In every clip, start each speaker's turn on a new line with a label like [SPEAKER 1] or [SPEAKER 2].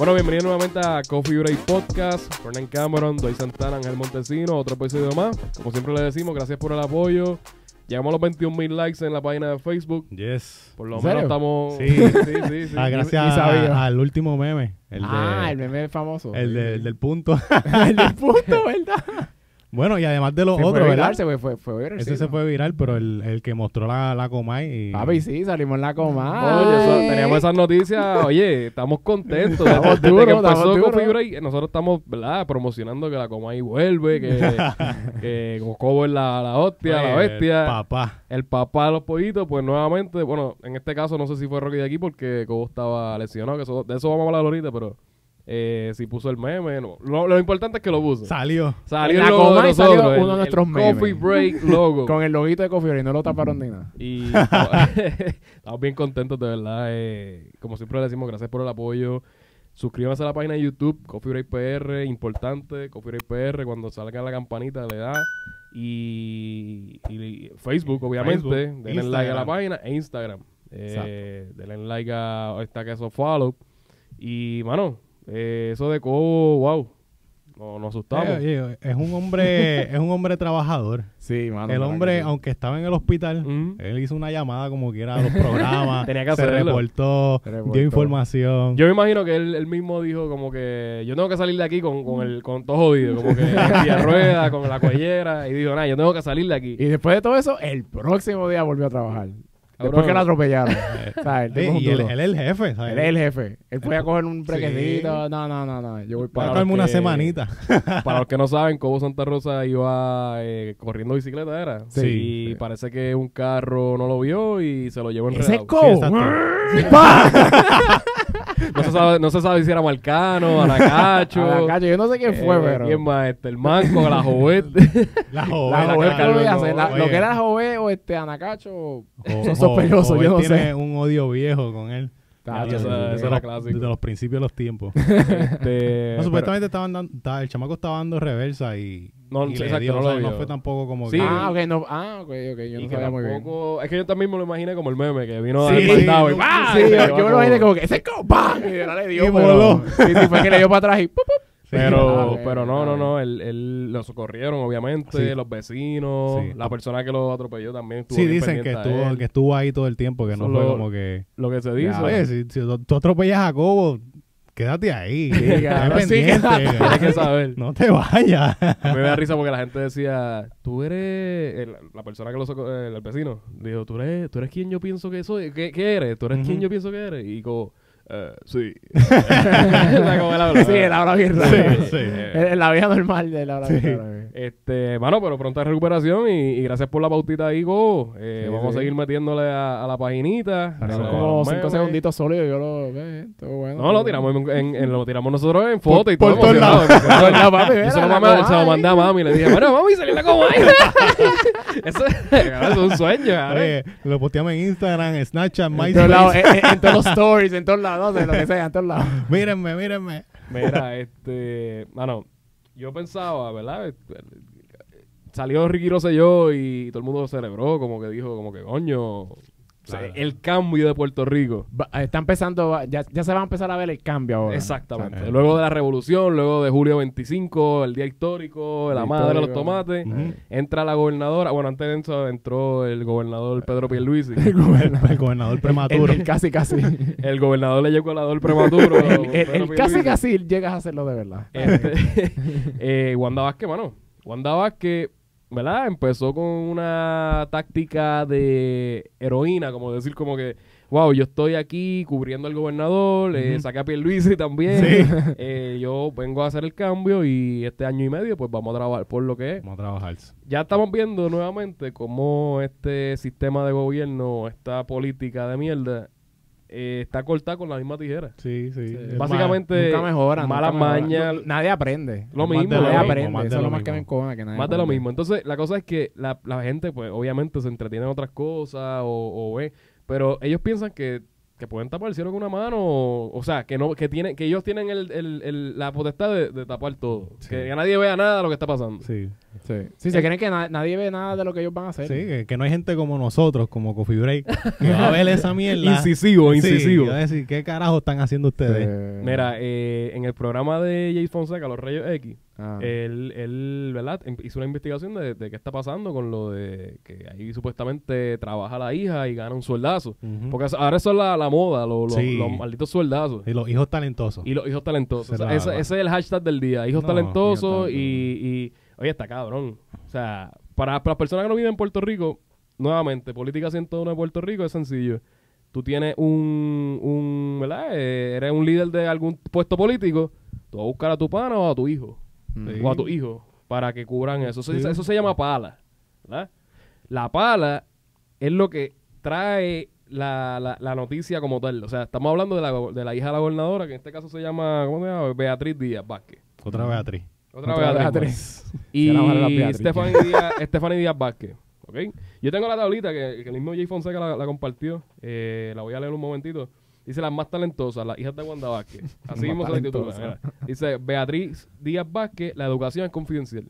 [SPEAKER 1] Bueno, bienvenido nuevamente a Coffee Break Podcast. Fernan Cameron, Doy Santana, Ángel Montesino, otro episodio más. Como siempre le decimos, gracias por el apoyo. Llegamos a los 21 mil likes en la página de Facebook.
[SPEAKER 2] Yes.
[SPEAKER 1] Por lo
[SPEAKER 3] ¿En
[SPEAKER 1] menos
[SPEAKER 3] serio?
[SPEAKER 1] estamos.
[SPEAKER 2] Sí.
[SPEAKER 1] sí, sí. sí.
[SPEAKER 2] Ah,
[SPEAKER 3] ni
[SPEAKER 2] gracias
[SPEAKER 3] sabía.
[SPEAKER 2] a- al último meme. El,
[SPEAKER 3] ah,
[SPEAKER 2] de-
[SPEAKER 3] el meme famoso.
[SPEAKER 2] el, de- el del punto.
[SPEAKER 3] el del punto, ¿verdad?
[SPEAKER 2] bueno, y además de los
[SPEAKER 3] Se
[SPEAKER 2] otros,
[SPEAKER 3] fue
[SPEAKER 2] ¿verdad?
[SPEAKER 3] viral, se fue, fue, fue viral,
[SPEAKER 2] Ese
[SPEAKER 3] sí,
[SPEAKER 2] se
[SPEAKER 3] ¿no?
[SPEAKER 2] fue viral, pero el, el que mostró la, la Comay y...
[SPEAKER 3] Papi, sí, salimos en la coma.
[SPEAKER 1] Oye, eso- teníamos esas noticias. Oye, estamos contentos.
[SPEAKER 3] Estamos
[SPEAKER 1] Desde
[SPEAKER 3] duros,
[SPEAKER 1] que empezó
[SPEAKER 3] estamos duros.
[SPEAKER 1] Break, nosotros estamos, ¿verdad? Promocionando que la Comay vuelve, que, que Cocobo es la, la hostia, la bestia.
[SPEAKER 2] Papá.
[SPEAKER 1] El papá de los pollitos, pues nuevamente, bueno, en este caso no sé si fue Rocky de aquí porque Cobo estaba lesionado, que eso- de eso vamos a hablar ahorita, pero eh, si puso el meme, no. Lo, lo importante es que lo puso.
[SPEAKER 2] Salió.
[SPEAKER 1] Salió el
[SPEAKER 3] la
[SPEAKER 1] logo de
[SPEAKER 3] Comay salió
[SPEAKER 1] nosotros,
[SPEAKER 3] uno de nuestros
[SPEAKER 1] el
[SPEAKER 3] memes.
[SPEAKER 1] Coffee Break logo.
[SPEAKER 3] Con el loguito de Coffee Break, no lo taparon ni nada.
[SPEAKER 1] Y estamos bien contentos, de verdad. eh, como siempre le decimos, gracias por el apoyo. Suscríbanse a la página de YouTube, Coffee Break PR, importante, Coffee Break PR, cuando salga la campanita le da. Y, y Facebook, obviamente,
[SPEAKER 2] Facebook,
[SPEAKER 1] denle like a la página e Instagram. Eh, denle like a esta que eso follow. Y, mano, eh, eso de Cobo, wow, no, nos asustamos.
[SPEAKER 2] Eh, es un hombre, es un hombre trabajador.
[SPEAKER 3] Sí, mano.
[SPEAKER 2] el hombre,
[SPEAKER 3] que
[SPEAKER 2] aunque estaba en el hospital, él hizo una llamada como quiera a los programas.
[SPEAKER 1] Tenía que
[SPEAKER 2] se
[SPEAKER 1] hacerlo.
[SPEAKER 2] reportó,
[SPEAKER 3] Se reportó.
[SPEAKER 2] dio información.
[SPEAKER 1] Yo me imagino que él, él mismo dijo como que yo tengo que salir de aquí con, con el con todo jodido, como que ruedas, con la cuellera, y dijo, nada, yo tengo que salir de aquí.
[SPEAKER 3] Y después de todo eso, el próximo día volvió a trabajar. Después que lo atropellaron. El
[SPEAKER 2] Sí,
[SPEAKER 3] tipo es un
[SPEAKER 2] y él, es el jefe, ¿sabes?
[SPEAKER 3] Él es el jefe. Él podía coger un
[SPEAKER 2] Sí.
[SPEAKER 3] brequecito. No, no, no, no. Yo voy
[SPEAKER 2] Para
[SPEAKER 3] para.
[SPEAKER 1] los
[SPEAKER 2] una
[SPEAKER 1] que-
[SPEAKER 2] semanita.
[SPEAKER 1] Para los que no saben, Cobo Santa Rosa iba eh, corriendo bicicleta, ¿era?
[SPEAKER 2] Sí.
[SPEAKER 1] Y parece que un carro no lo vio y se lo llevó
[SPEAKER 3] Ese es. Cobo.
[SPEAKER 1] no, se sabe, no se sabe si era Marcano, Anacacho.
[SPEAKER 3] A la calle, Yo no sé quién fue,
[SPEAKER 1] eh,
[SPEAKER 3] pero.
[SPEAKER 1] ¿Quién más? Este, el manco, la jovet.
[SPEAKER 2] La.
[SPEAKER 3] Jovet,
[SPEAKER 1] la
[SPEAKER 3] ¿qué lo voy a
[SPEAKER 1] Carlos,
[SPEAKER 3] hacer? La-
[SPEAKER 2] oye.
[SPEAKER 3] Lo que era Jové o este Anacacho.
[SPEAKER 2] Jo-
[SPEAKER 3] Son sospechosos, yo no
[SPEAKER 2] tiene
[SPEAKER 3] sé.
[SPEAKER 2] un odio viejo con él.
[SPEAKER 1] Esa-
[SPEAKER 3] sí,
[SPEAKER 1] esa
[SPEAKER 3] sí.
[SPEAKER 1] era
[SPEAKER 2] los-
[SPEAKER 1] clásico.
[SPEAKER 2] Desde los principios de los tiempos.
[SPEAKER 1] Este,
[SPEAKER 2] No, supuestamente estaban dando, el chamaco estaba dando reversa y,
[SPEAKER 1] No,
[SPEAKER 2] y
[SPEAKER 1] exacto,
[SPEAKER 2] dio,
[SPEAKER 1] no
[SPEAKER 2] o
[SPEAKER 1] lo
[SPEAKER 2] sea, no fue tampoco como
[SPEAKER 1] Sí.
[SPEAKER 2] que-
[SPEAKER 3] Ah, ok, no. Ah, ok, ok. Yo no sabía muy bien.
[SPEAKER 1] Es que yo también me lo imaginé como el meme, que vino
[SPEAKER 2] Sí,
[SPEAKER 1] al mandado y
[SPEAKER 2] sí,
[SPEAKER 1] ¡pah!
[SPEAKER 3] Sí, yo, me lo imaginé como que ese es como ¡pam! Y ahora le dio.
[SPEAKER 2] Y
[SPEAKER 3] pero-
[SPEAKER 2] voló.
[SPEAKER 3] Sí, sí, fue que le dio para atrás y ¡pup, pup!
[SPEAKER 1] Pero,
[SPEAKER 3] Ah,
[SPEAKER 1] pero no, no, no, él, él lo socorrieron, obviamente,
[SPEAKER 2] Sí.
[SPEAKER 1] los vecinos,
[SPEAKER 2] Sí.
[SPEAKER 1] la persona que lo atropelló también estuvo
[SPEAKER 2] Sí, dicen que estuvo, que estuvo ahí todo el tiempo, que no fue
[SPEAKER 1] lo-
[SPEAKER 2] como que...
[SPEAKER 1] Lo que se dice.
[SPEAKER 2] Oye, si, si tú atropellas a Jacobo, quédate ahí.
[SPEAKER 3] Sí, claro, sí,
[SPEAKER 2] pendiente.
[SPEAKER 1] Tienes que saber.
[SPEAKER 2] No te vayas.
[SPEAKER 1] A mí me da risa porque la gente decía, tú eres, el- la persona que lo sacó, el, el vecino, dijo, tú eres, tú eres quien yo pienso que soy, ¿qué, qué eres? ¿Tú eres quien
[SPEAKER 2] Ujú.
[SPEAKER 1] yo pienso que eres? Y como, eh, sí. ¿Sabes cómo él habla?
[SPEAKER 3] Sí, él habla bien raro.
[SPEAKER 2] Sí, sí.
[SPEAKER 3] La vida normal de él habla bien
[SPEAKER 2] Sí.
[SPEAKER 3] raro.
[SPEAKER 1] Este, mano, pero pronta recuperación y, y gracias por la pautita ahí, Go. Eh,
[SPEAKER 3] Sí,
[SPEAKER 1] vamos
[SPEAKER 3] sí.
[SPEAKER 1] a seguir metiéndole a, a la paginita. Los
[SPEAKER 3] como segunditos sólidos. Yo lo. Todo bueno.
[SPEAKER 1] No, lo tiramos, en, en- en- lo tiramos nosotros en foto y
[SPEAKER 2] por
[SPEAKER 1] todo.
[SPEAKER 2] lados.
[SPEAKER 1] emocionado.
[SPEAKER 3] Por todos lados, papi,
[SPEAKER 1] Yo se lo, se mandé a mami y le dije, bueno, mami, salí la Comay. eso, es un sueño.
[SPEAKER 2] Oye, lo posteamos en Instagram, Snapchat,
[SPEAKER 3] En
[SPEAKER 2] MySpace.
[SPEAKER 3] en, en- en todos los stories, en todos lados, de lo que sea, en todos lados.
[SPEAKER 2] Mírenme, mírenme.
[SPEAKER 1] Mira, este, mano, yo pensaba, ¿verdad? Este, Salió Ricky Rosselló y todo el mundo celebró, como que dijo, como que coño, o sea,
[SPEAKER 2] Claro.
[SPEAKER 1] el cambio de Puerto Rico.
[SPEAKER 3] Va- Está empezando, ya, ya se va a empezar a ver el cambio ahora.
[SPEAKER 1] Exactamente.
[SPEAKER 3] Exacto.
[SPEAKER 1] Luego de la revolución, luego de julio 25, el día histórico, la
[SPEAKER 3] El
[SPEAKER 1] madre de los tomates, entra la gobernadora, bueno, antes de eso entró el gobernador Pedro Pierluisi.
[SPEAKER 2] El, el gobernador
[SPEAKER 3] El,
[SPEAKER 2] prematuro.
[SPEAKER 3] el casi casi.
[SPEAKER 1] el gobernador le llegó el prematuro.
[SPEAKER 3] el, el-
[SPEAKER 1] Pedro
[SPEAKER 3] el casi casi llegas a hacerlo de verdad.
[SPEAKER 1] Este, eh, Wanda Vázquez, mano. Wanda Vázquez, ¿verdad? Empezó con una táctica de heroína, como decir como que, wow, yo estoy aquí cubriendo al gobernador, eh,
[SPEAKER 2] Ujú.
[SPEAKER 1] saqué a Pierluisi también,
[SPEAKER 2] Sí.
[SPEAKER 1] eh, yo vengo a hacer el cambio y este año y medio pues vamos a trabajar por lo que es.
[SPEAKER 2] Vamos a trabajar.
[SPEAKER 1] Ya estamos viendo nuevamente cómo este sistema de gobierno, esta política de mierda, eh, está cortada con la misma tijera.
[SPEAKER 2] Sí, sí.
[SPEAKER 1] Básicamente,
[SPEAKER 3] nunca mejora.
[SPEAKER 1] malas
[SPEAKER 3] nunca
[SPEAKER 1] mañas,
[SPEAKER 3] nadie aprende.
[SPEAKER 1] lo
[SPEAKER 2] más
[SPEAKER 1] mismo.
[SPEAKER 3] Nadie aprende.
[SPEAKER 2] más
[SPEAKER 3] Eso es
[SPEAKER 2] lo
[SPEAKER 3] más que me
[SPEAKER 2] mismo.
[SPEAKER 3] encojona. Que nadie
[SPEAKER 1] Más de lo mismo. Entonces, la cosa es que la, la gente, pues, obviamente se entretiene en otras cosas o, o ve. Pero ellos piensan que que pueden tapar el cielo con una mano, o, o sea, que no que tienen que ellos tienen el, el- el- la potestad de, de tapar todo,
[SPEAKER 2] Sí.
[SPEAKER 1] que nadie vea nada de lo que está pasando.
[SPEAKER 2] Sí,
[SPEAKER 3] Sí. Sí, se creen que na- nadie ve nada de lo que ellos van a hacer.
[SPEAKER 2] sí que, que no hay gente como nosotros, como Coffee Break, que va a ver esa mierda.
[SPEAKER 1] Incisivo,
[SPEAKER 2] Sí,
[SPEAKER 1] incisivo.
[SPEAKER 2] y va a decir, ¿qué carajo están haciendo ustedes?
[SPEAKER 3] Eh,
[SPEAKER 1] Mira, eh, en el programa de Jay Fonseca, Los Reyes X,
[SPEAKER 3] ah.
[SPEAKER 1] él, él, ¿verdad? Em- Hizo una investigación de, de qué está pasando con lo de que ahí supuestamente trabaja la hija y gana un sueldazo. Porque ahora eso es la, la moda, lo- lo-
[SPEAKER 2] Sí.
[SPEAKER 1] los malditos sueldazos.
[SPEAKER 2] Y los hijos talentosos.
[SPEAKER 1] Y los hijos talentosos. O sea, ese, ese es el hashtag del día. Hijos
[SPEAKER 2] No,
[SPEAKER 1] talentosos y... Oye, está cabrón. O sea, para, para las personas que no viven en Puerto Rico, nuevamente, política 101 de Puerto Rico es sencillo. Tú tienes un... un ¿Verdad? Eh, eres un líder de algún puesto político. Tú vas a buscar a tu pana o a tu hijo.
[SPEAKER 3] Mm.
[SPEAKER 1] O a tu hijo. Para que cubran eso. Eso,
[SPEAKER 2] Sí.
[SPEAKER 1] eso se llama pala. ¿Verdad? La pala es lo que trae la, la, la noticia como tal. O sea, estamos hablando de la, de la hija de la gobernadora, que en este caso se llama, ¿cómo se llama? Beatriz Díaz Vázquez.
[SPEAKER 2] Otra Beatriz.
[SPEAKER 1] Otra,
[SPEAKER 3] Otra
[SPEAKER 1] Beatriz. Y. Stephanie Díaz, Stephanie Díaz Vázquez. ¿ok? Yo tengo la tablita que, que el mismo Jay Fonseca la, la compartió. Eh, la voy a leer un momentito. Dice las más talentosas, las hijas de Wanda Vázquez. Así mismo se titula. Dice Beatriz Díaz Vázquez, la educación es confidencial.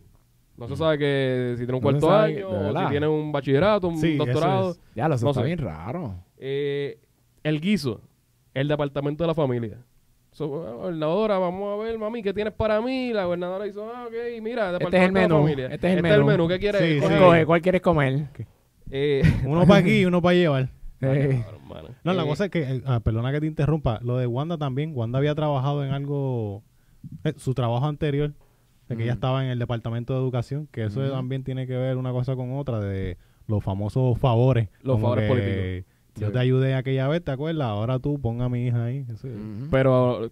[SPEAKER 1] No se sabe que si tiene un cuarto año, o si tiene un bachillerato, un
[SPEAKER 2] Sí, eso
[SPEAKER 1] doctorado.
[SPEAKER 2] es.
[SPEAKER 3] Ya, lo
[SPEAKER 1] No
[SPEAKER 3] está
[SPEAKER 1] sé.
[SPEAKER 3] bien raro.
[SPEAKER 1] Eh, el guiso, el departamento de la familia. So, bueno, gobernadora, vamos a ver, mami, ¿qué tienes para mí? La gobernadora hizo, ah, ok, mira, departamento
[SPEAKER 3] Este es el
[SPEAKER 1] de la
[SPEAKER 3] menú,
[SPEAKER 1] familia.
[SPEAKER 3] este es el menú.
[SPEAKER 1] ¿qué quieres?
[SPEAKER 2] Sí,
[SPEAKER 1] Coge.
[SPEAKER 2] sí.
[SPEAKER 3] Coge, ¿cuál quieres comer?
[SPEAKER 1] Eh,
[SPEAKER 2] Uno para aquí y uno para llevar.
[SPEAKER 1] Cabrón.
[SPEAKER 2] No, la cosa es que, eh, ah, perdona que te interrumpa, lo de Wanda también, Wanda había trabajado en algo, eh, su trabajo anterior, de que ella
[SPEAKER 3] Mm.
[SPEAKER 2] estaba en el departamento de educación, que eso
[SPEAKER 3] Mm.
[SPEAKER 2] también tiene que ver una cosa con otra, de los famosos favores.
[SPEAKER 1] Los favores
[SPEAKER 2] que
[SPEAKER 1] políticos.
[SPEAKER 2] Yo
[SPEAKER 3] Sí.
[SPEAKER 2] te ayudé aquella vez, ¿te acuerdas? Ahora tú ponga a mi hija ahí. Eso-.
[SPEAKER 1] Pero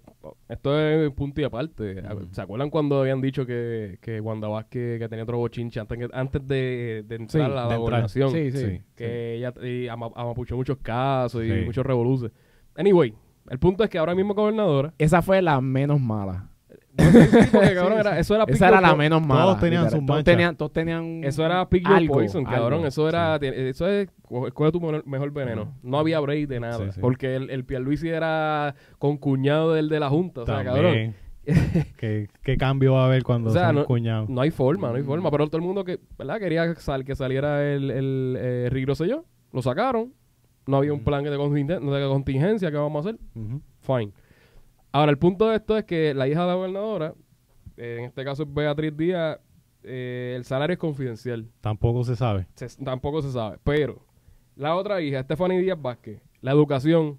[SPEAKER 1] esto es punto y aparte. ¿Se acuerdan cuando habían dicho que, que Wanda Vázquez que tenía otro bochinche antes, que- antes de, de entrar
[SPEAKER 3] Sí,
[SPEAKER 1] a la gobernación?
[SPEAKER 3] Sí, sí.
[SPEAKER 2] Sí.
[SPEAKER 1] que ella y ama- amapuchó muchos casos y
[SPEAKER 2] Sí.
[SPEAKER 1] muchos revoluces. Anyway, el punto es que ahora mismo gobernadora.
[SPEAKER 3] Esa fue la menos mala.
[SPEAKER 1] Porque, cabrón, era- eso era pick
[SPEAKER 3] Esa era la
[SPEAKER 1] po-
[SPEAKER 3] menos mala.
[SPEAKER 2] Todos tenían
[SPEAKER 3] literal.
[SPEAKER 2] sus
[SPEAKER 3] todos
[SPEAKER 2] manchas.
[SPEAKER 3] tenían, todos tenían
[SPEAKER 1] Eso era pick your
[SPEAKER 3] algo,
[SPEAKER 1] poison, cabrón.
[SPEAKER 3] algo.
[SPEAKER 1] Eso era, eso es, co- escoge tu mejor, mejor veneno. No había break de nada.
[SPEAKER 2] Sí, sí.
[SPEAKER 1] Porque el, el Pierluisi era con cuñado del de la Junta. O sea, cabrón.
[SPEAKER 2] También. ¿Qué, ¿Qué cambio va a haber cuando
[SPEAKER 1] O sea,
[SPEAKER 2] son
[SPEAKER 1] no-
[SPEAKER 2] cuñados?
[SPEAKER 1] No hay forma, no hay forma. Pero todo el mundo que, ¿verdad? Quería sal, que saliera el, el eh, Rick Rosselló. Lo sacaron. No había un plan de, de contingencia. ¿Qué vamos a hacer?
[SPEAKER 2] Ujú.
[SPEAKER 1] Fine. Ahora, el punto de esto es que la hija de la gobernadora, eh, en este caso es Beatriz Díaz, eh, el salario es confidencial.
[SPEAKER 2] Tampoco se sabe.
[SPEAKER 1] Se- tampoco se sabe. Pero la otra hija, Stephanie Díaz Vázquez, la educación,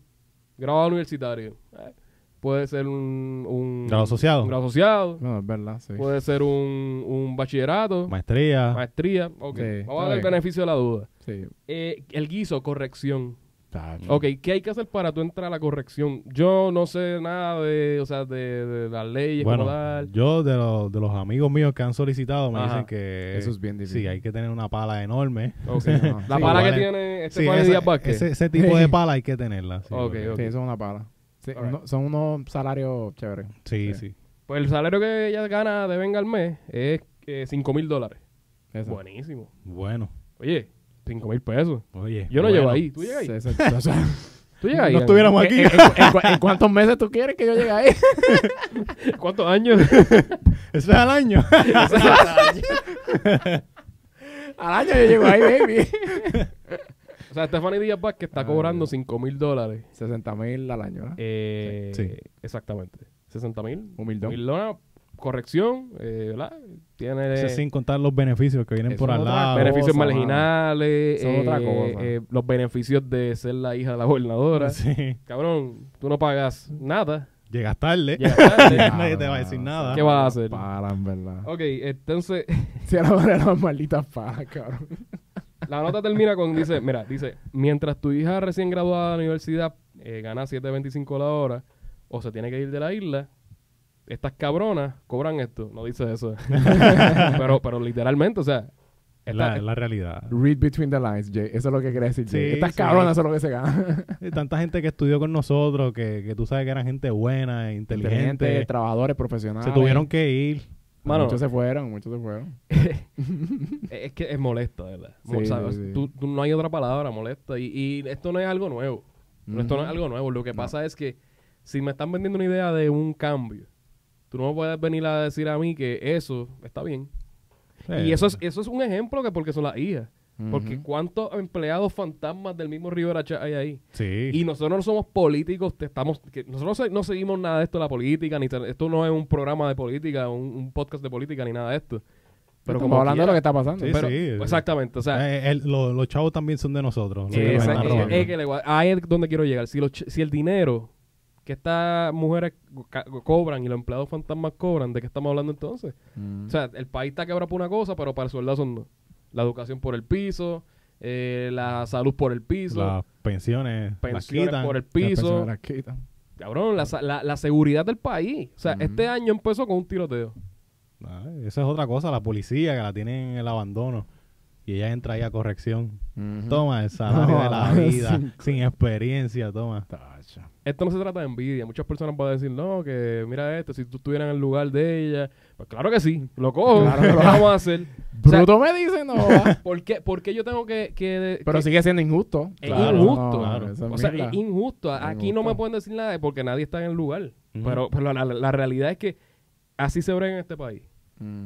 [SPEAKER 1] grado universitario, eh, puede ser un, un
[SPEAKER 2] Grado asociado.
[SPEAKER 1] un grado asociado,
[SPEAKER 3] No, es verdad, sí.
[SPEAKER 1] puede ser un, un bachillerato,
[SPEAKER 2] Maestría.
[SPEAKER 1] maestría. Ok,
[SPEAKER 3] Sí,
[SPEAKER 1] vamos a dar el beneficio de la duda.
[SPEAKER 3] Sí.
[SPEAKER 1] Eh, el guiso, corrección.
[SPEAKER 3] Tacho.
[SPEAKER 1] Ok, ¿qué hay que hacer para tú entrar a la corrección? Yo no sé nada de, o sea, de, de las leyes
[SPEAKER 2] bueno,
[SPEAKER 1] como tal.
[SPEAKER 2] yo de, los de los amigos míos que han solicitado me
[SPEAKER 1] Ajá.
[SPEAKER 2] dicen que
[SPEAKER 3] Eso es bien difícil.
[SPEAKER 2] sí, hay que tener una pala enorme.
[SPEAKER 3] No.
[SPEAKER 1] La
[SPEAKER 3] Sí,
[SPEAKER 1] pala que
[SPEAKER 2] es-
[SPEAKER 1] tiene este
[SPEAKER 2] Sí, esa- ese, ese tipo de pala hay que tenerla. Sí,
[SPEAKER 1] Ok,
[SPEAKER 2] porque-
[SPEAKER 1] ok.
[SPEAKER 3] Sí, eso es una pala. Son unos salarios chéveres.
[SPEAKER 2] sí,
[SPEAKER 3] Sí.
[SPEAKER 2] sí.
[SPEAKER 1] Pues el salario que ella gana de venga al mes es eh, 5 mil dólares. Buenísimo.
[SPEAKER 2] Bueno,
[SPEAKER 1] Oye, 5 mil pesos.
[SPEAKER 2] oye.
[SPEAKER 1] Yo no
[SPEAKER 2] bueno.
[SPEAKER 1] llego ahí. ¿Tú llegas ahí?
[SPEAKER 3] O sea,
[SPEAKER 1] ¿Tú llegas ahí?
[SPEAKER 2] No estuviéramos aquí.
[SPEAKER 3] ¿En, en- en cu- en cuántos meses tú quieres que yo llegue ahí?
[SPEAKER 1] ¿Cuántos años?
[SPEAKER 2] Eso es al año.
[SPEAKER 3] Al año yo llego ahí, baby.
[SPEAKER 1] o sea, Stephanie Díaz Vázquez está
[SPEAKER 3] Ay,
[SPEAKER 1] cobrando
[SPEAKER 3] Dios.
[SPEAKER 1] 5 mil dólares.
[SPEAKER 3] 60 mil al año, ¿verdad?
[SPEAKER 1] Eh,
[SPEAKER 2] Sí.
[SPEAKER 1] Exactamente. 60 mil.
[SPEAKER 3] Humildón.
[SPEAKER 1] Mil dólares. Corrección, eh, ¿verdad? Tiene
[SPEAKER 2] Eso sin contar los beneficios que vienen por al lado.
[SPEAKER 1] beneficios
[SPEAKER 3] cosa,
[SPEAKER 1] marginales,
[SPEAKER 3] Eso es otra
[SPEAKER 1] eh,
[SPEAKER 3] cosa.
[SPEAKER 1] eh, los beneficios de ser la hija de la gobernadora.
[SPEAKER 2] Sí.
[SPEAKER 1] Cabrón, tú no pagas nada.
[SPEAKER 2] Llegas tarde.
[SPEAKER 1] Llegas tarde.
[SPEAKER 2] Nadie te va a decir nada.
[SPEAKER 1] ¿Qué vas a hacer?
[SPEAKER 3] Para, en verdad.
[SPEAKER 1] ok, entonces
[SPEAKER 3] Si a la hora de las malditas pajas, cabrón.
[SPEAKER 1] La nota termina con, dice, mira, dice, mientras tu hija recién graduada de la universidad eh, gana 7.25 la hora o se tiene que ir de la isla, estas cabronas cobran esto. No dice eso. pero, pero literalmente, o sea,
[SPEAKER 2] Es
[SPEAKER 1] esta-
[SPEAKER 2] la, realidad.
[SPEAKER 3] Read between the lines, Jay. Eso es lo que quiere decir, Jay.
[SPEAKER 2] Sí,
[SPEAKER 3] Estas
[SPEAKER 2] sí.
[SPEAKER 3] cabronas son lo que se ganan.
[SPEAKER 2] Tanta gente que estudió con nosotros, que, que tú sabes que eran gente buena, inteligente.
[SPEAKER 3] Trabajadores, profesionales.
[SPEAKER 2] se tuvieron que ir.
[SPEAKER 1] Mano.
[SPEAKER 3] Muchos se fueron, muchos se fueron.
[SPEAKER 1] es que es molesta, ¿verdad?
[SPEAKER 3] Sí,
[SPEAKER 1] O sea,
[SPEAKER 3] sí, sí.
[SPEAKER 1] tú- tú- no hay otra palabra, molesta. Y, y esto no es algo nuevo. Esto no es algo nuevo. Lo que
[SPEAKER 3] No.
[SPEAKER 1] pasa es que si me están vendiendo una idea de un cambio, tú no me puedes venir a decir a mí que eso está bien. Y eso es, eso es un ejemplo que porque son las hijas. Porque cuántos empleados fantasmas del mismo Rivera Chat hay ahí.
[SPEAKER 2] Sí.
[SPEAKER 1] Y nosotros no somos políticos, te estamos, que nosotros no se- no seguimos nada de esto de la política, ni te- esto no es un programa de política, un, un podcast de política, ni nada de esto. Pero
[SPEAKER 3] Estamos
[SPEAKER 1] como
[SPEAKER 3] hablando de lo que está pasando.
[SPEAKER 2] Sí,
[SPEAKER 1] Pero-
[SPEAKER 2] sí.
[SPEAKER 1] Exactamente, o sea,
[SPEAKER 2] Eh, el- lo- los chavos también son de nosotros.
[SPEAKER 1] Sí, Es- que le ahí es donde quiero llegar. Si, los ch- si el dinero que estas mujeres cobran y los empleados fantasmas cobran, ¿de qué estamos hablando entonces?
[SPEAKER 3] Mm.
[SPEAKER 1] O sea, el país está quebrado por una cosa, pero para el sueldazo no. La educación por el piso, eh, la salud por el piso,
[SPEAKER 2] Las pensiones, las
[SPEAKER 1] pensiones
[SPEAKER 2] quitan.
[SPEAKER 1] por el
[SPEAKER 3] Las
[SPEAKER 1] piso.
[SPEAKER 3] las quitan.
[SPEAKER 1] Cabrón, la, la- la seguridad del país. O sea, este año empezó con un tiroteo.
[SPEAKER 2] Ah, esa es otra cosa, la policía que la tienen en el abandono. Y ella entra ahí a corrección. Toma el salario
[SPEAKER 3] No,
[SPEAKER 2] de la
[SPEAKER 3] sí.
[SPEAKER 2] vida, sin experiencia, toma.
[SPEAKER 1] Esto no se trata de envidia. Muchas personas van a decir, no, que mira esto, si tú estuvieras en el lugar de ella. Pues claro que sí, lo cojo.
[SPEAKER 3] Claro lo
[SPEAKER 1] vamos a hacer. O sea,
[SPEAKER 3] Bruto me dice, no. va.
[SPEAKER 1] ¿Por qué, por qué yo tengo que... que-
[SPEAKER 3] Pero
[SPEAKER 1] que-
[SPEAKER 3] sigue siendo injusto.
[SPEAKER 1] Es
[SPEAKER 2] Claro,
[SPEAKER 1] injusto.
[SPEAKER 2] claro.
[SPEAKER 3] esa
[SPEAKER 1] O sea, es injusto. Aquí no me pueden decir nada porque nadie está en el lugar. Pero, pero la, la- la realidad es que así se brega en este país.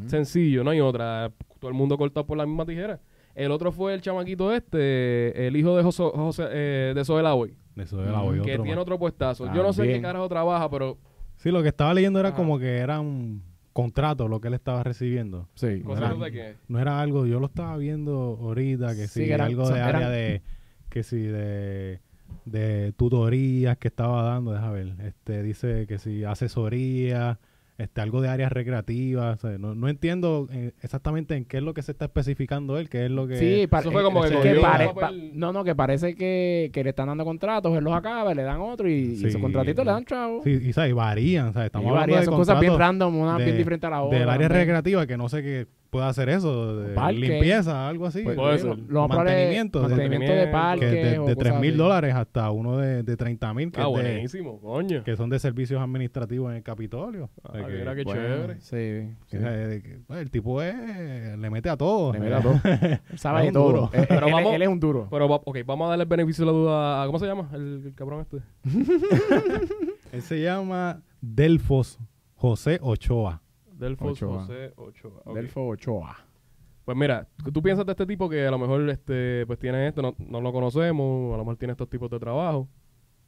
[SPEAKER 1] Sencillo, no hay otra. Todo el mundo cortado por la misma tijera. El otro fue el chamaquito este, el hijo de José, José eh, de Zoe Lavoy,
[SPEAKER 2] Eso de la voy
[SPEAKER 1] que
[SPEAKER 2] otro
[SPEAKER 1] tiene
[SPEAKER 2] más.
[SPEAKER 1] otro puestazo. Yo no sé qué
[SPEAKER 3] También.
[SPEAKER 1] carajo trabaja, pero
[SPEAKER 2] Sí, lo que estaba leyendo era
[SPEAKER 1] Ajá.
[SPEAKER 2] como que era un contrato lo que él estaba recibiendo.
[SPEAKER 3] Sí.
[SPEAKER 1] cosas
[SPEAKER 2] Era-
[SPEAKER 1] de que...
[SPEAKER 2] No era algo, yo lo estaba viendo ahorita, que
[SPEAKER 3] Sí,
[SPEAKER 2] sí,
[SPEAKER 3] que eran-
[SPEAKER 2] algo de área de, que sí, de, de tutorías que estaba dando, deja ver, este, dice que sí, asesoría, este, algo de áreas recreativas, o sea, no, no entiendo eh, exactamente en qué es lo que se está especificando él, qué es lo que...
[SPEAKER 3] Sí,
[SPEAKER 1] Eso fue como
[SPEAKER 3] eh,
[SPEAKER 1] que
[SPEAKER 3] que pare- pa- no, no, que parece que, que le están dando contratos, él los acaba, le dan otro y, y
[SPEAKER 2] Sí.
[SPEAKER 3] contratitos le dan chavo.
[SPEAKER 2] Sí, y, ¿sabes? y varían, ¿sabes? Estamos
[SPEAKER 3] y
[SPEAKER 2] hablando
[SPEAKER 3] varía,
[SPEAKER 2] de
[SPEAKER 3] son cosas bien random, una
[SPEAKER 2] de-
[SPEAKER 3] bien diferente a la otra.
[SPEAKER 2] del área
[SPEAKER 3] también.
[SPEAKER 2] recreativa que no sé qué puede hacer eso, de
[SPEAKER 3] Parque.
[SPEAKER 2] limpieza, algo así.
[SPEAKER 3] Pues,
[SPEAKER 1] Puede ser.
[SPEAKER 3] lo es
[SPEAKER 2] Mantenimiento, de-
[SPEAKER 3] mantenimiento de
[SPEAKER 1] que
[SPEAKER 3] parques.
[SPEAKER 2] que de, de
[SPEAKER 3] cosas
[SPEAKER 2] 3 mil dólares hasta uno de, de 30 mil, que,
[SPEAKER 1] Ah,
[SPEAKER 2] es de-
[SPEAKER 1] buenísimo, coño.
[SPEAKER 2] que son de servicios administrativos en el Capitolio.
[SPEAKER 1] Ah,
[SPEAKER 2] que-
[SPEAKER 1] mira qué
[SPEAKER 3] Bueno,
[SPEAKER 1] chévere.
[SPEAKER 3] Sí,
[SPEAKER 2] eh, que, pues, el tipo es, le mete a todo.
[SPEAKER 3] Le mete a todo. Él sabe
[SPEAKER 2] Es
[SPEAKER 3] de
[SPEAKER 2] un
[SPEAKER 3] todo.
[SPEAKER 2] duro.
[SPEAKER 3] Él,
[SPEAKER 1] Pero
[SPEAKER 3] él-
[SPEAKER 1] vamos-
[SPEAKER 3] él es un duro.
[SPEAKER 1] Pero, va- ok, vamos a darle el beneficio de la duda a... ¿Cómo se llama el, el cabrón este?
[SPEAKER 2] Él se llama Delfos José Ochoa.
[SPEAKER 1] Delfos
[SPEAKER 3] Ochoa.
[SPEAKER 1] José Ochoa. ok.
[SPEAKER 3] Delfo Ochoa.
[SPEAKER 1] Pues mira, tú piensas de este tipo que a lo mejor este pues tiene esto, no, no lo conocemos, a lo mejor tiene estos tipos de trabajo.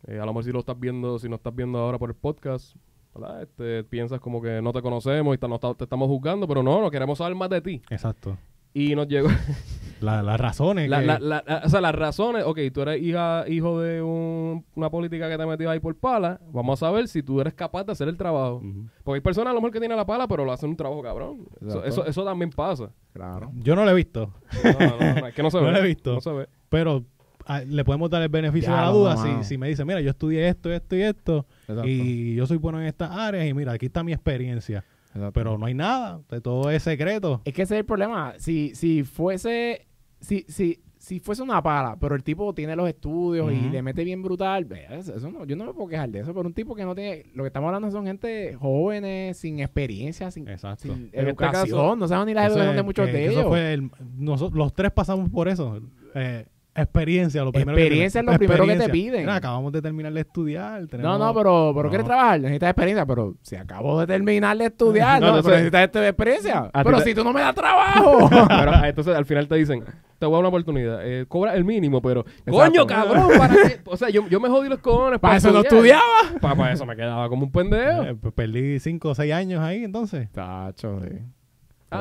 [SPEAKER 1] Eh, a lo mejor si lo estás viendo, si no estás viendo ahora por el podcast, ¿verdad? Este, piensas como que no te conocemos y ta- no te estamos juzgando, pero no, no queremos saber más de ti.
[SPEAKER 2] Exacto.
[SPEAKER 1] Y nos llegó
[SPEAKER 2] La- las razones.
[SPEAKER 1] la-
[SPEAKER 2] que-
[SPEAKER 1] la- la- la- o sea, las razones, ok, tú eres hija, hijo de un- una política que te metió ahí por pala, vamos a saber si tú eres capaz de hacer el trabajo. Porque hay personas a lo mejor que tienen la pala, pero lo hacen un trabajo cabrón. Eso, eso, eso también pasa.
[SPEAKER 3] Claro.
[SPEAKER 2] Yo no lo he visto,
[SPEAKER 1] No, no, no, no, es que no se
[SPEAKER 2] No
[SPEAKER 1] ve.
[SPEAKER 2] lo he visto.
[SPEAKER 1] No se ve.
[SPEAKER 2] pero ah, le podemos dar el beneficio
[SPEAKER 3] Ya,
[SPEAKER 2] de la
[SPEAKER 3] no,
[SPEAKER 2] duda si, si me dice, mira, yo estudié esto, esto y esto,
[SPEAKER 3] Exacto.
[SPEAKER 2] y yo soy bueno en estas áreas, y mira, aquí está mi experiencia.
[SPEAKER 3] Exacto.
[SPEAKER 2] Pero no hay nada, de todo es secreto.
[SPEAKER 3] Es que ese es el problema. Si, si fuese. Si, si, si fuese una pala, pero el tipo tiene los estudios y le mete bien brutal, eso no, yo no me puedo quejar de eso. Pero un tipo que no tiene. Lo que estamos hablando son gente jóvenes, sin experiencia, sin,
[SPEAKER 2] Exacto.
[SPEAKER 3] sin
[SPEAKER 1] este
[SPEAKER 3] educación.
[SPEAKER 1] caso,
[SPEAKER 3] no saben ni la educación de muchos
[SPEAKER 2] que-
[SPEAKER 3] de
[SPEAKER 2] que
[SPEAKER 3] ellos.
[SPEAKER 2] Eso fue el- nosotros, los tres pasamos por eso. Eh, experiencia, lo primero
[SPEAKER 3] Experiencia
[SPEAKER 2] que te-
[SPEAKER 3] es lo primero que te piden.
[SPEAKER 2] Mira, acabamos de terminar de estudiar.
[SPEAKER 3] No,
[SPEAKER 2] tenemos-
[SPEAKER 3] no, pero, pero
[SPEAKER 2] No.
[SPEAKER 3] quieres trabajar, necesitas experiencia, pero si acabo de terminar de estudiar,
[SPEAKER 1] No,
[SPEAKER 3] no,
[SPEAKER 1] entonces-
[SPEAKER 3] pero necesitas esta experiencia. Pero
[SPEAKER 1] te-
[SPEAKER 3] si tú no me das trabajo.
[SPEAKER 1] Pero ah, entonces al final te dicen, te voy a dar una oportunidad. Eh, cobra el mínimo, pero. ¡Coño, cabrón! ¿para qué? O sea, yo, yo me jodí los cojones.
[SPEAKER 3] Para eso no estudiaba.
[SPEAKER 1] Para, para eso me quedaba como un pendejo.
[SPEAKER 2] Eh, pues perdí 5 o 6 años ahí, entonces.
[SPEAKER 3] Tacho, sí.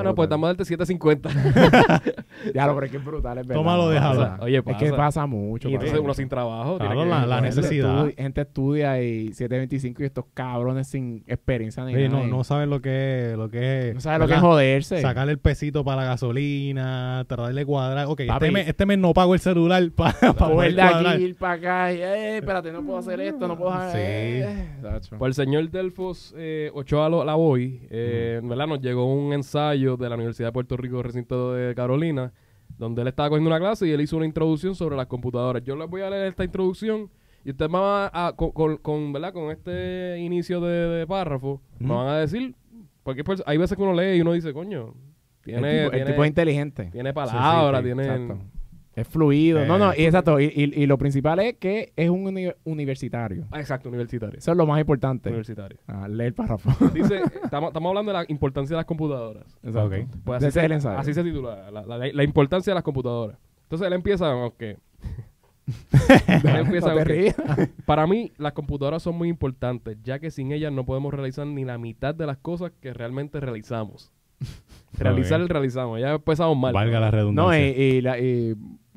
[SPEAKER 1] Ah, no, pues estamos a darte 750.
[SPEAKER 3] Ya lo pero es que es brutal, es verdad.
[SPEAKER 2] Tómalo, déjalo.
[SPEAKER 3] Pasa.
[SPEAKER 1] Oye,
[SPEAKER 3] Es que
[SPEAKER 1] pasa.
[SPEAKER 3] pasa mucho.
[SPEAKER 1] y entonces
[SPEAKER 3] pasa
[SPEAKER 1] uno sin trabajo. tiene
[SPEAKER 2] Claro,
[SPEAKER 1] que-
[SPEAKER 2] la- la
[SPEAKER 3] Gente
[SPEAKER 2] necesidad.
[SPEAKER 3] estu- Gente estudia y 725 y estos cabrones sin experiencia ni
[SPEAKER 2] Sí,
[SPEAKER 3] nada.
[SPEAKER 2] no, no saben lo que es. Lo que es
[SPEAKER 3] no saben lo que es joderse.
[SPEAKER 2] Sacarle el pesito para la gasolina, tratar de cuadrar. Ok,
[SPEAKER 3] Papi.
[SPEAKER 2] este mes, este mes no pago el celular para
[SPEAKER 3] Coger
[SPEAKER 2] poder
[SPEAKER 3] de
[SPEAKER 2] cuadrar.
[SPEAKER 3] aquí, ir para acá. Y, eh, espérate, no puedo hacer esto, no puedo hacer
[SPEAKER 2] Sí.
[SPEAKER 3] eh.
[SPEAKER 1] Pues el señor Delfos eh, Ochoa Lo- Lavoy, eh, ¿verdad? Nos llegó un ensayo de la Universidad de Puerto Rico, recinto de Carolina, donde él estaba cogiendo una clase y él hizo una introducción sobre las computadoras. Yo les voy a leer esta introducción y ustedes me van a, con, con- con, ¿verdad? con este inicio de, de párrafo, me van a decir, porque pues, hay veces que uno lee y uno dice, coño,
[SPEAKER 3] el,
[SPEAKER 1] tiene,
[SPEAKER 3] el tipo es inteligente.
[SPEAKER 1] tiene palabras,
[SPEAKER 3] Sí, sí,
[SPEAKER 1] tiene...
[SPEAKER 3] exacto. Es fluido. no, no,
[SPEAKER 2] Eh,
[SPEAKER 3] y exacto. Y, y- y lo principal es que es un uni- universitario.
[SPEAKER 1] Ah, exacto, universitario.
[SPEAKER 3] Eso es lo más importante.
[SPEAKER 1] Universitario.
[SPEAKER 3] Ah, lee el párrafo.
[SPEAKER 1] Dice, estamos, estamos hablando de la importancia de las computadoras.
[SPEAKER 3] Exacto.
[SPEAKER 2] Ok.
[SPEAKER 1] Pues así,
[SPEAKER 3] el
[SPEAKER 1] se,
[SPEAKER 3] ensayo.
[SPEAKER 1] así se titula, la, la- la importancia de las computadoras. Entonces él empieza con que... él empieza
[SPEAKER 3] No rías.
[SPEAKER 1] Para mí, las computadoras son muy importantes, ya que sin ellas no podemos realizar ni la mitad de las cosas que realmente realizamos. Realizar el realizamos, ya empezamos mal.
[SPEAKER 2] Valga la
[SPEAKER 3] No,
[SPEAKER 2] redundancia.
[SPEAKER 3] y, y la- y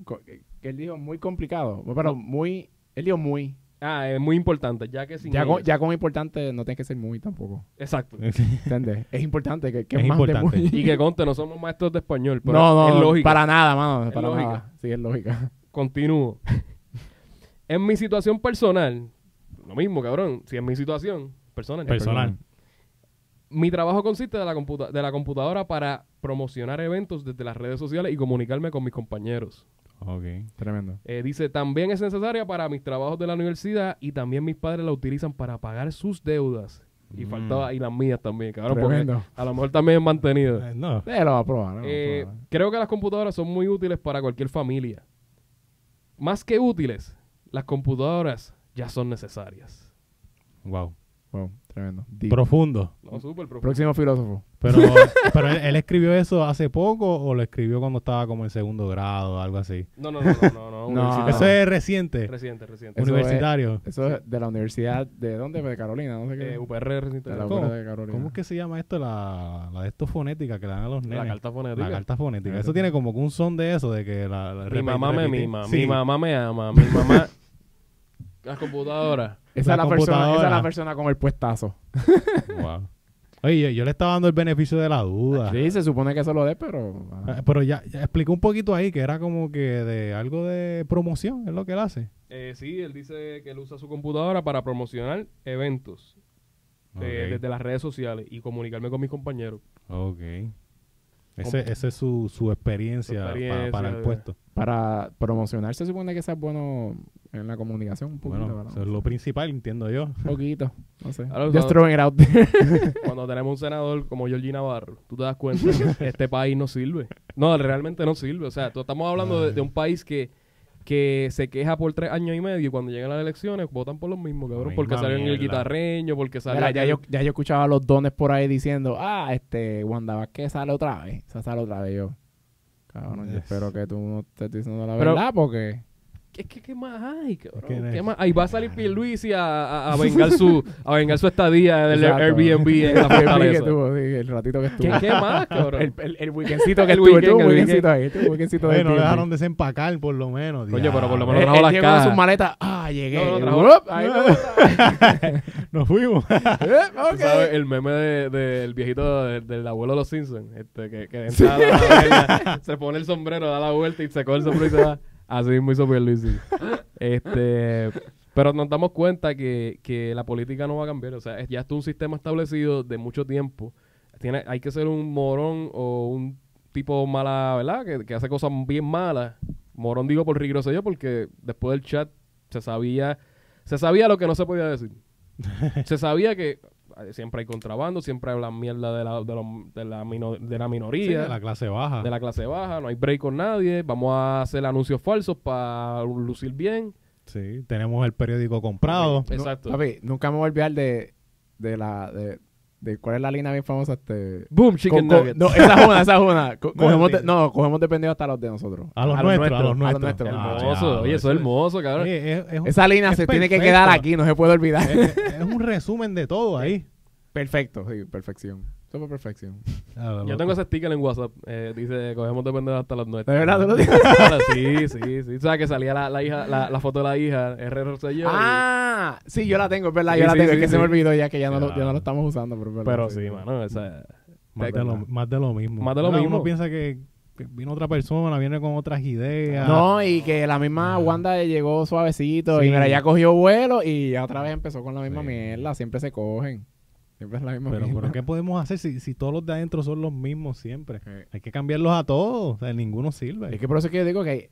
[SPEAKER 3] que él dijo muy complicado. Pero muy. Él dijo muy.
[SPEAKER 1] Ah, es muy importante, ya que sin
[SPEAKER 3] Ya con, ya importante no tiene que ser muy tampoco.
[SPEAKER 1] Exacto.
[SPEAKER 3] ¿Entiendes? Es importante que, que
[SPEAKER 2] Es
[SPEAKER 3] más de
[SPEAKER 2] importante.
[SPEAKER 3] muy.
[SPEAKER 1] Y que conte, no somos maestros de español, pero
[SPEAKER 3] no, no,
[SPEAKER 1] es lógica.
[SPEAKER 3] para nada, mano.
[SPEAKER 1] Es
[SPEAKER 3] para
[SPEAKER 1] lógica.
[SPEAKER 3] nada. Sí, es lógica.
[SPEAKER 1] Continúo. en mi situación personal, lo mismo, cabrón. Si en mi situación personal,
[SPEAKER 2] Personal.
[SPEAKER 1] mi trabajo consiste de la, computa- de la computadora para promocionar eventos desde las redes sociales y comunicarme con mis compañeros.
[SPEAKER 2] Ok.
[SPEAKER 3] Tremendo.
[SPEAKER 1] Eh, dice, también es necesaria para mis trabajos de la universidad y también mis padres la utilizan para pagar sus deudas. Y
[SPEAKER 2] Mm.
[SPEAKER 1] faltaba, y las mías también, cabrón, porque
[SPEAKER 3] Tremendo.
[SPEAKER 1] a lo mejor también es mantenido.
[SPEAKER 2] Eh, no.
[SPEAKER 3] Eh, va a probar.
[SPEAKER 1] Eh, creo que las computadoras son muy útiles para cualquier familia. Más que útiles, las computadoras ya son necesarias.
[SPEAKER 2] Wow.
[SPEAKER 3] Wow, tremendo. Deep.
[SPEAKER 2] Profundo.
[SPEAKER 1] No, súper profundo.
[SPEAKER 3] Próximo filósofo.
[SPEAKER 2] Pero, pero él, él escribió eso hace poco o lo escribió cuando estaba como en segundo grado o algo así.
[SPEAKER 1] No, no, no, no, no, no.
[SPEAKER 2] Eso es reciente.
[SPEAKER 1] reciente, reciente.
[SPEAKER 3] Eso
[SPEAKER 2] universitario.
[SPEAKER 3] Eso es de la universidad. ¿De dónde? De Carolina, no sé qué.
[SPEAKER 1] Eh, UPR reciente.
[SPEAKER 3] de la
[SPEAKER 2] ¿Cómo?
[SPEAKER 3] UPR de Carolina.
[SPEAKER 2] ¿Cómo es que se llama esto? La, la de esto fonética que le dan a los nenes.
[SPEAKER 1] La carta fonética.
[SPEAKER 2] La carta fonética.
[SPEAKER 3] Eso
[SPEAKER 2] tiene como que un son de eso, de que la... la
[SPEAKER 1] Mi mamá me mima,
[SPEAKER 2] Sí.
[SPEAKER 1] mi mamá me ama, mi mamá... Las computadoras.
[SPEAKER 3] Esa, es
[SPEAKER 2] la
[SPEAKER 3] la persona, esa es la persona con el puestazo.
[SPEAKER 2] Wow. Oye, yo, yo le estaba dando el beneficio de la duda.
[SPEAKER 3] Sí, se supone que eso lo dé, pero.
[SPEAKER 2] Eh, Pero ya, ya explicó un poquito ahí que era como que de algo de promoción, es lo que él hace.
[SPEAKER 1] Eh, sí, él dice que él usa su computadora para promocionar eventos eh, desde las redes sociales y comunicarme con mis compañeros.
[SPEAKER 2] Ok. Ese, esa es su, su experiencia,
[SPEAKER 1] Su
[SPEAKER 2] pa-
[SPEAKER 1] experiencia,
[SPEAKER 2] para el
[SPEAKER 1] de-
[SPEAKER 2] puesto.
[SPEAKER 3] Para promocionar se supone que sea bueno en la comunicación un poquito,
[SPEAKER 2] Bueno,
[SPEAKER 3] ¿verdad?
[SPEAKER 2] eso es lo principal, entiendo yo.
[SPEAKER 3] Un poquito. No sé.
[SPEAKER 1] Ahora,
[SPEAKER 3] Just
[SPEAKER 1] cuando-
[SPEAKER 3] throwing it out there.
[SPEAKER 1] Cuando tenemos un senador como Georgie Navarro, tú te das cuenta que este país no sirve. No, realmente no sirve. O sea, tú estamos hablando de, de un país que, que se queja por tres años y medio y cuando llegan las elecciones votan por los mismos, cabrón. Porque salen el guitarreño, porque sale...
[SPEAKER 3] Mira, ya
[SPEAKER 1] aquel-
[SPEAKER 3] yo, ya yo escuchaba los dones por ahí diciendo, ah, este, Wanda Vázquez sale otra vez. Esa sale otra vez yo. Cabrón, yo
[SPEAKER 2] Es-
[SPEAKER 3] espero que tú no te estés diciendo la
[SPEAKER 1] Pero-
[SPEAKER 3] verdad porque...
[SPEAKER 1] ¿Qué, qué, qué más hay, cabrón?
[SPEAKER 2] Es que-
[SPEAKER 1] ¿Qué más? Ahí va a salir Pierluisi a, a, a vengar su a vengar su estadía del
[SPEAKER 3] Exacto.
[SPEAKER 1] Airbnb en la
[SPEAKER 3] que
[SPEAKER 1] fortaleza.
[SPEAKER 3] tuvo, sí, el ratito que estuvo.
[SPEAKER 1] ¿Qué, qué más, cabrón?
[SPEAKER 3] El, el, el weekendcito que
[SPEAKER 1] El
[SPEAKER 3] estuvo,
[SPEAKER 1] weekend, el
[SPEAKER 3] weekendcito ahí, weekendcito de
[SPEAKER 2] Oye, no dejaron desempacar por lo menos.
[SPEAKER 1] Coño, pero por lo menos trajo las cajas.
[SPEAKER 3] sus maletas, ah, llegué.
[SPEAKER 1] No, no, trajo-
[SPEAKER 3] Uop, ahí me
[SPEAKER 2] Nos fuimos.
[SPEAKER 3] Eh,
[SPEAKER 1] sabes el meme de- del viejito de- del abuelo de los Simpsons, este, que, que entra a la se pone el sombrero, da la vuelta y se coge el sombrero y se va. Así mismo hizo Pierluisi. Este, pero nos damos cuenta que, que la política no va a cambiar. O sea, ya está un sistema establecido de mucho tiempo. Tiene, hay que ser un morón o un tipo mala, ¿verdad? Que, que hace cosas bien malas. Morón digo por rigoroso yo porque después del chat se sabía, se sabía lo que no se podía decir. se sabía que siempre hay contrabando, siempre hablan mierda de la, de, de la, mino- de la
[SPEAKER 2] Sí,
[SPEAKER 1] minoría,
[SPEAKER 2] de la clase baja.
[SPEAKER 1] de la clase baja, no hay break con nadie, vamos a hacer anuncios falsos para lucir bien.
[SPEAKER 2] Sí, tenemos el periódico comprado.
[SPEAKER 1] Exacto.
[SPEAKER 3] No, papi, nunca me voy a olvidar de, de la... De, de cuál es la línea bien famosa este
[SPEAKER 1] Boom, chicken nuggets.
[SPEAKER 3] no esa es una esa es una Co-
[SPEAKER 2] No,
[SPEAKER 3] cogemos de,
[SPEAKER 2] sí.
[SPEAKER 3] no cogemos de pendejo hasta los de nosotros
[SPEAKER 2] A los
[SPEAKER 1] A los
[SPEAKER 2] nuestros, a los
[SPEAKER 1] nuestros,
[SPEAKER 3] a los nuestros.
[SPEAKER 2] Ah,
[SPEAKER 1] hermoso, oye, eso es hermoso, cabrón.
[SPEAKER 2] Oye, es, es un-
[SPEAKER 3] esa línea
[SPEAKER 2] es
[SPEAKER 3] se tiene que quedar aquí no se puede olvidar
[SPEAKER 2] es, es un resumen de todo ahí.
[SPEAKER 3] perfecto sí perfección eso fue perfección
[SPEAKER 1] Yo tengo ese sticker en WhatsApp. eh, dice, cogemos de pendejo hasta los nuestros.
[SPEAKER 3] de verdad tú lo dices
[SPEAKER 1] Claro, sí, sí, sí. O sea, que salía la, la hija, la, la foto de la hija, R. Rosselló. y-
[SPEAKER 3] ah sí yo la tengo es verdad
[SPEAKER 1] Sí,
[SPEAKER 3] yo la tengo
[SPEAKER 1] sí,
[SPEAKER 3] es que
[SPEAKER 1] sí.
[SPEAKER 3] se me olvidó ya que ya no, lo, ya no lo estamos usando pero,
[SPEAKER 1] Pero sí, mano, esa...
[SPEAKER 2] Más de, lo, más de lo mismo.
[SPEAKER 1] Más de lo mismo.
[SPEAKER 2] Uno piensa que, vino otra persona, viene con otras ideas.
[SPEAKER 3] no y que la misma Wanda llegó suavecito y mira ya cogió vuelo y ya otra vez empezó con la misma
[SPEAKER 2] Sí.
[SPEAKER 3] mierda siempre se cogen siempre es la misma
[SPEAKER 2] Pero, pero ¿qué podemos hacer si, si todos los de adentro son los mismos siempre?
[SPEAKER 3] Sí.
[SPEAKER 2] Hay que cambiarlos a todos. O sea, ninguno sirve.
[SPEAKER 3] Es que por eso es que yo digo que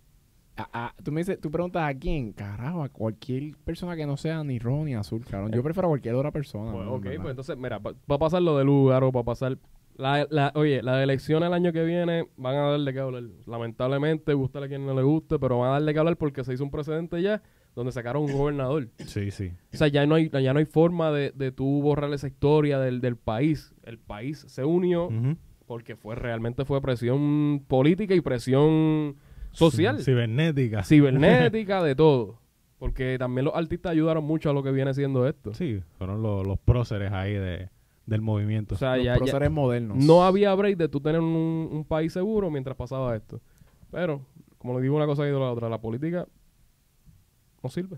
[SPEAKER 3] a- a- tú me dices, tú preguntas a quién, carajo, a cualquier persona que no sea ni rojo ni azul, cabrón. Yo prefiero a cualquier otra persona.
[SPEAKER 1] Pues,
[SPEAKER 3] mano,
[SPEAKER 1] ok, pues entonces, mira, va va a pasar lo de lugar o va a pasar... La, la- oye, las elecciones el año que viene van a darle que hablar. Lamentablemente, gustale a quien no le guste, pero van a darle que hablar porque se hizo un precedente ya donde sacaron un gobernador.
[SPEAKER 2] Sí, sí.
[SPEAKER 1] O sea, ya no hay, ya no hay forma de, de tú borrar esa historia del, del país. El país se unió porque fue realmente fue presión política y presión social,
[SPEAKER 2] Sí, Cibernética.
[SPEAKER 1] cibernética, de todo. Porque también los artistas ayudaron mucho a lo que viene siendo esto.
[SPEAKER 2] Sí, fueron los, los próceres ahí de, del movimiento.
[SPEAKER 1] O sea,
[SPEAKER 3] Los
[SPEAKER 1] ya, ya-
[SPEAKER 3] próceres modernos.
[SPEAKER 1] no había break de tú tener un, un país seguro mientras pasaba esto. Pero, como le digo una cosa y de la otra, la política no sirve.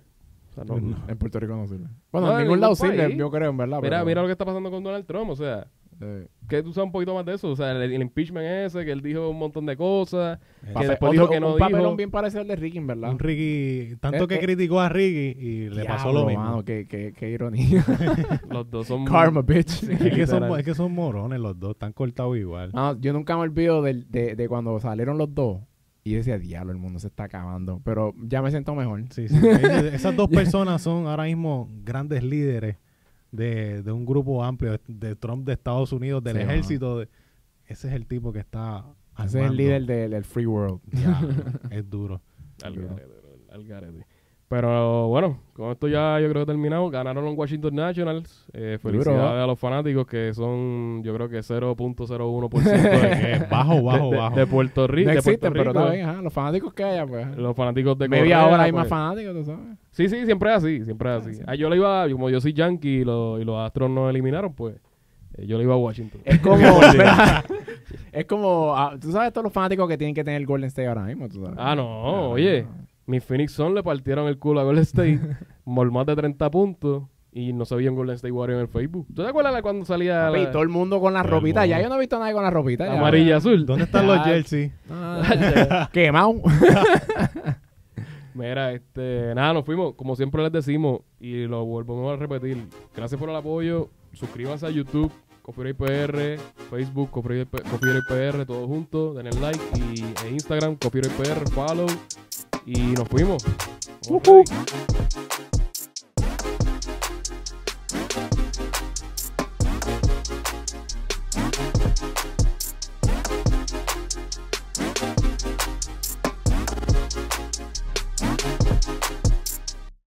[SPEAKER 1] O sea, no-
[SPEAKER 2] No.
[SPEAKER 3] En Puerto Rico no sirve. Bueno,
[SPEAKER 1] No,
[SPEAKER 3] en
[SPEAKER 1] en
[SPEAKER 3] ningún lado
[SPEAKER 1] ningún
[SPEAKER 3] sirve,
[SPEAKER 1] país.
[SPEAKER 3] yo creo, en verdad.
[SPEAKER 1] Mira,
[SPEAKER 3] pero-
[SPEAKER 1] mira lo que está pasando con Donald Trump, o sea,
[SPEAKER 3] Eh,
[SPEAKER 1] que tú sabes un poquito más de eso, o sea, el, el impeachment ese, que él dijo un montón de cosas,
[SPEAKER 2] Eh,
[SPEAKER 1] que
[SPEAKER 3] papel-
[SPEAKER 1] después
[SPEAKER 3] otro-
[SPEAKER 1] dijo que no
[SPEAKER 3] un papelón
[SPEAKER 1] dijo.
[SPEAKER 3] bien parecido al de Ricky, en verdad.
[SPEAKER 2] Un Ricky, tanto
[SPEAKER 3] Eh,
[SPEAKER 2] que
[SPEAKER 3] eh.
[SPEAKER 2] criticó a Ricky y le pasó lo mismo.
[SPEAKER 3] mano, qué, qué, qué ironía.
[SPEAKER 1] Los dos son...
[SPEAKER 3] Karma, bitch.
[SPEAKER 2] es, que son, es que son morones los dos, están cortados igual.
[SPEAKER 3] No, yo nunca me olvido de, de cuando salieron los dos. Y yo decía, diablo, el mundo se está acabando. Pero ya me siento mejor.
[SPEAKER 2] Sí, sí. Es- Esas dos personas son ahora mismo grandes líderes de, de un grupo amplio de, Trump de Estados Unidos, del
[SPEAKER 3] Sí,
[SPEAKER 2] ejército. de- ese es el tipo que está.
[SPEAKER 3] Ese es el líder del, del Free World.
[SPEAKER 2] Diablo, es duro.
[SPEAKER 1] Al garete, bro, al garete. Pero bueno, con esto ya yo creo que terminamos. Ganaron los Washington Nationals. Eh, felicidades
[SPEAKER 3] Duro.
[SPEAKER 1] a los fanáticos que son, yo creo que 0.01% de,
[SPEAKER 2] Eh, bajo, bajo,
[SPEAKER 1] de-
[SPEAKER 2] bajo.
[SPEAKER 1] de Puerto Rico.
[SPEAKER 3] No
[SPEAKER 1] de
[SPEAKER 3] existen,
[SPEAKER 1] Puerto
[SPEAKER 3] pero
[SPEAKER 1] Rico.
[SPEAKER 3] está bien, ajá. Los fanáticos que haya, pues.
[SPEAKER 1] Los fanáticos de
[SPEAKER 3] Media
[SPEAKER 1] Correa,
[SPEAKER 3] hora hay más
[SPEAKER 1] pues.
[SPEAKER 3] fanáticos, tú sabes.
[SPEAKER 1] Sí, sí, siempre es así, siempre es así.
[SPEAKER 3] sí.
[SPEAKER 1] Ah, yo le iba, como yo soy yankee y, lo- y los Astros no eliminaron, pues eh, yo le iba a Washington.
[SPEAKER 3] Es como, es como, ah, tú sabes todos los fanáticos que tienen que tener el Golden State ahora mismo, tú sabes.
[SPEAKER 1] Ah, no, oye, mis Phoenix Sun le partieron el culo a Golden State por más de 30 puntos y no se veía un Golden State Warrior en el Facebook. ¿Tú te acuerdas de cuando salía
[SPEAKER 3] Papi,
[SPEAKER 1] la
[SPEAKER 3] todo el mundo con las
[SPEAKER 2] Todo
[SPEAKER 3] ropitas. Ya yo no he visto a nadie con las ropitas. ya.
[SPEAKER 1] amarilla y azul?
[SPEAKER 2] ¿Dónde están los
[SPEAKER 3] Ya.
[SPEAKER 2] jerseys?
[SPEAKER 3] Ah, Quemado.
[SPEAKER 1] Mira, este, nada, nos fuimos, como siempre les decimos, y lo volvemos a repetir. Gracias por el apoyo. Suscríbanse a YouTube, Break PR, Facebook, Break PR, todos juntos. Denle like y en Instagram, Break PR, follow. Y nos fuimos.